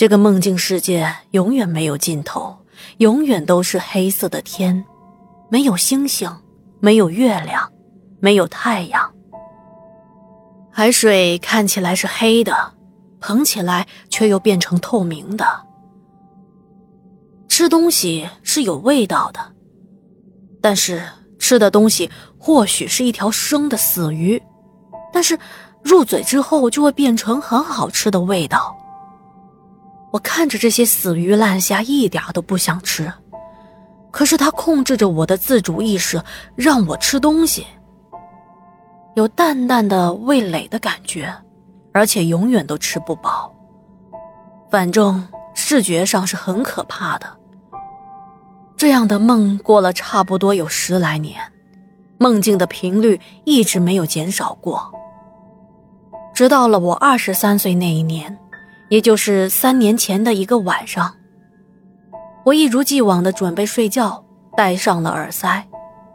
这个梦境世界永远没有尽头，永远都是黑色的天，没有星星，没有月亮，没有太阳。海水看起来是黑的，捧起来却又变成透明的。吃东西是有味道的，但是吃的东西或许是一条生的死鱼，但是入嘴之后就会变成很好吃的味道。我看着这些死鱼烂虾，一点都不想吃，可是它控制着我的自主意识，让我吃东西。有淡淡的味蕾的感觉，而且永远都吃不饱。反正视觉上是很可怕的。这样的梦过了差不多有十来年，梦境的频率一直没有减少过。直到了我二十三岁那一年，也就是三年前的一个晚上，我一如既往的准备睡觉，戴上了耳塞，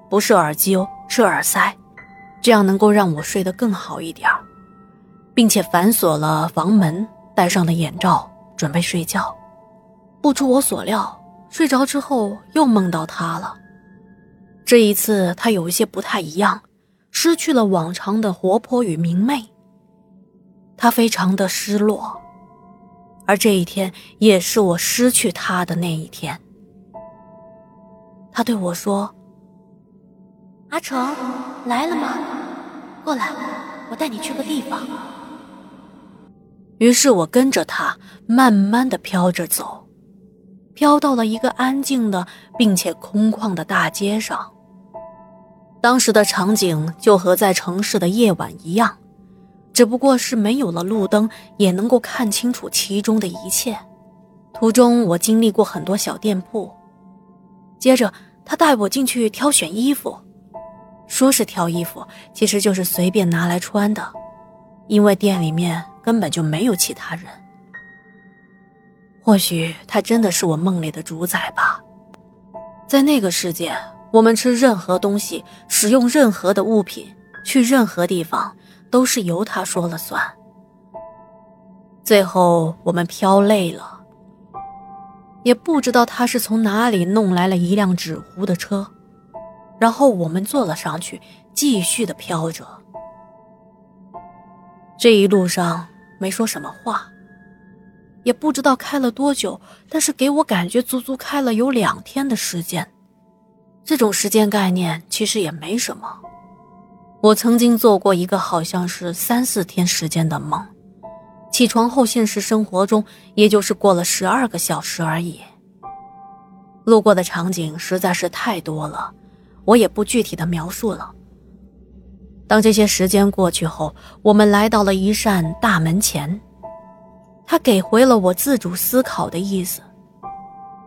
不是耳机哦，是耳塞。这样能够让我睡得更好一点并且反锁了房门，戴上了眼罩，准备睡觉。不出我所料，睡着之后又梦到他了。这一次他有一些不太一样，失去了往常的活泼与明媚。他非常的失落，而这一天也是我失去他的那一天。他对我说。阿成来了吗？过来，我带你去个地方。于是我跟着他，慢慢的飘着走，飘到了一个安静的并且空旷的大街上。当时的场景就和在城市的夜晚一样，只不过是没有了路灯，也能够看清楚其中的一切。途中我经历过很多小店铺，接着他带我进去挑选衣服。说是挑衣服，其实就是随便拿来穿的，因为店里面根本就没有其他人。或许他真的是我梦里的主宰吧。在那个世界，我们吃任何东西，使用任何的物品，去任何地方，都是由他说了算。最后我们飘累了，也不知道他是从哪里弄来了一辆纸糊的车。然后我们坐了上去，继续的飘着。这一路上没说什么话，也不知道开了多久，但是给我感觉足足开了有两天的时间。这种时间概念其实也没什么。我曾经做过一个好像是三四天时间的梦，起床后现实生活中也就是过了十二个小时而已。路过的场景实在是太多了。我也不具体的描述了。当这些时间过去后，我们来到了一扇大门前，他给回了我自主思考的意思。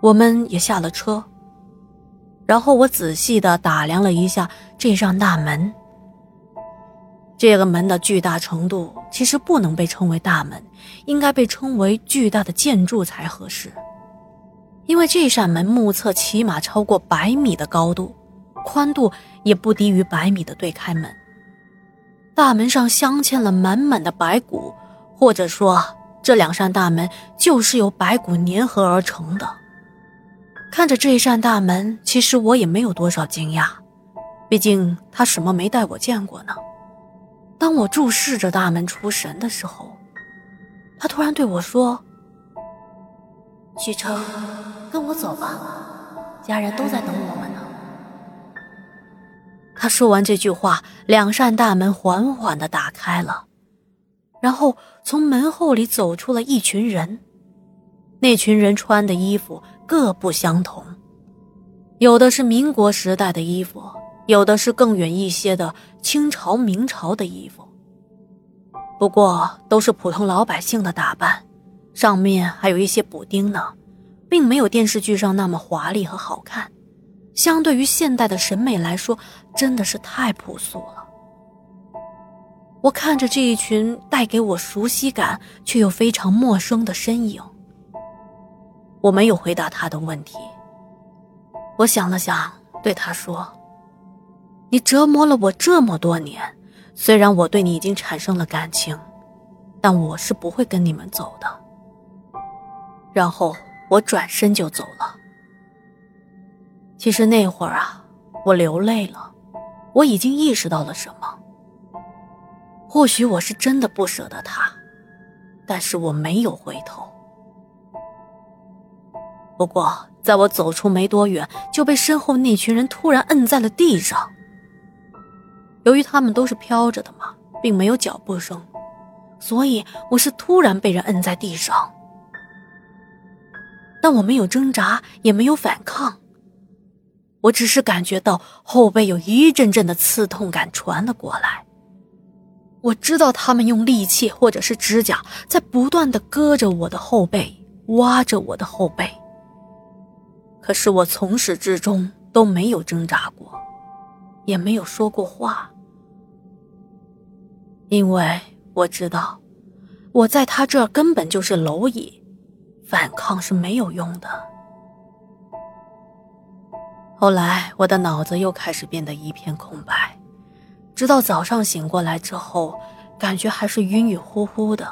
我们也下了车，然后我仔细的打量了一下这扇大门。这个门的巨大程度其实不能被称为大门，应该被称为巨大的建筑才合适，因为这扇门目测起码超过百米的高度。宽度也不低于百米的对开门，大门上镶嵌了满满的白骨，或者说这两扇大门就是由白骨粘合而成的。看着这扇大门，其实我也没有多少惊讶，毕竟他什么没带我见过呢。当我注视着大门出神的时候，他突然对我说：“许成，跟我走吧，家人都在等我们呢。”他说完这句话，两扇大门缓缓的打开了，然后从门后里走出了一群人。那群人穿的衣服各不相同，有的是民国时代的衣服，有的是更远一些的清朝、明朝的衣服。不过都是普通老百姓的打扮，上面还有一些补丁呢，并没有电视剧上那么华丽和好看。相对于现代的审美来说，真的是太朴素了。我看着这一群带给我熟悉感却又非常陌生的身影，我没有回答他的问题。我想了想，对他说：“你折磨了我这么多年，虽然我对你已经产生了感情，但我是不会跟你们走的。”然后我转身就走了。其实那会儿啊，我流泪了，我已经意识到了什么。或许我是真的不舍得他，但是我没有回头。不过，在我走出没多远，就被身后那群人突然摁在了地上。由于他们都是飘着的嘛，并没有脚步声，所以我是突然被人摁在地上。但我没有挣扎，也没有反抗，我只是感觉到后背有一阵阵的刺痛感传了过来。我知道他们用利器或者是指甲在不断的割着我的后背，挖着我的后背。可是我从始至终都没有挣扎过，也没有说过话，因为我知道，我在他这儿根本就是蝼蚁，反抗是没有用的。后来我的脑子又开始变得一片空白，直到早上醒过来之后，感觉还是晕晕乎乎的。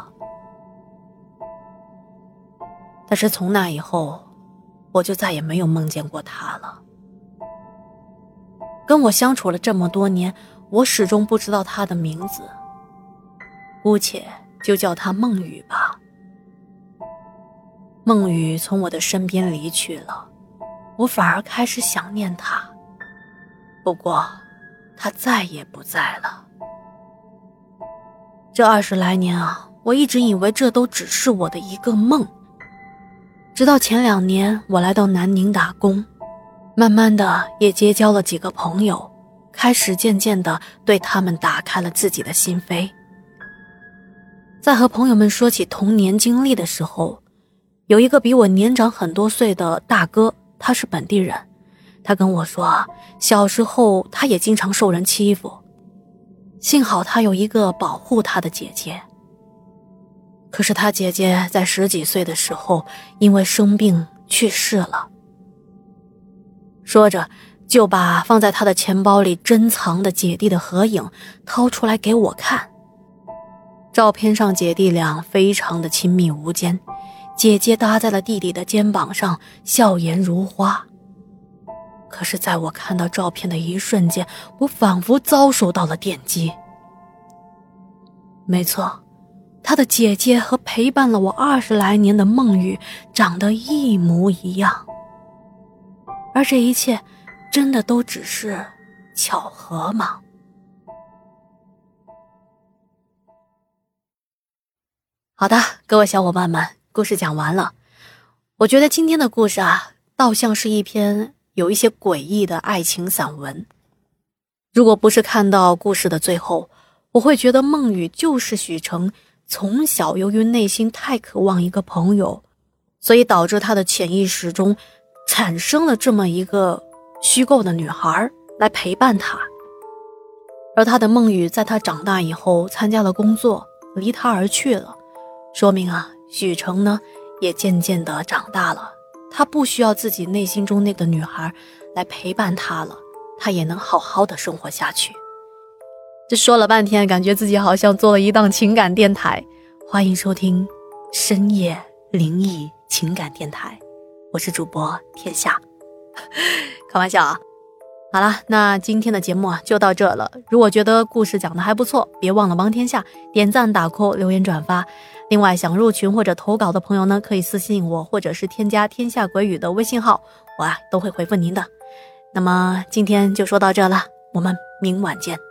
但是从那以后。我就再也没有梦见过他了。跟我相处了这么多年，我始终不知道他的名字，姑且就叫他梦雨吧。梦雨从我的身边离去了，我反而开始想念他。不过，他再也不在了。这二十来年啊，我一直以为这都只是我的一个梦。直到前两年，我来到南宁打工，慢慢的也结交了几个朋友，开始渐渐的对他们打开了自己的心扉。在和朋友们说起童年经历的时候，有一个比我年长很多岁的大哥，他是本地人，他跟我说，小时候他也经常受人欺负，幸好他有一个保护他的姐姐。可是他姐姐在十几岁的时候因为生病去世了。说着，就把放在他的钱包里珍藏的姐弟的合影掏出来给我看。照片上姐弟俩非常的亲密无间，姐姐搭在了弟弟的肩膀上，笑颜如花。可是，在我看到照片的一瞬间，我仿佛遭受到了电击。没错。他的姐姐和陪伴了我二十来年的梦雨长得一模一样，而这一切，真的都只是巧合吗？好的，各位小伙伴们，故事讲完了。我觉得今天的故事啊，倒像是一篇有一些诡异的爱情散文。如果不是看到故事的最后，我会觉得梦雨就是许成。从小，由于内心太渴望一个朋友，所以导致他的潜意识中产生了这么一个虚构的女孩来陪伴他。而他的梦雨在他长大以后参加了工作，离他而去了，说明啊，许成呢也渐渐的长大了，他不需要自己内心中那个女孩来陪伴他了，他也能好好的生活下去。这说了半天，感觉自己好像做了一档情感电台。欢迎收听深夜灵异情感电台，我是主播天下。开玩笑啊！好了，那今天的节目啊就到这了。如果觉得故事讲的还不错，别忘了帮天下点赞、打 call、留言、转发。另外，想入群或者投稿的朋友呢，可以私信我，或者是添加天下鬼语的微信号，我啊都会回复您的。那么今天就说到这了，我们明晚见。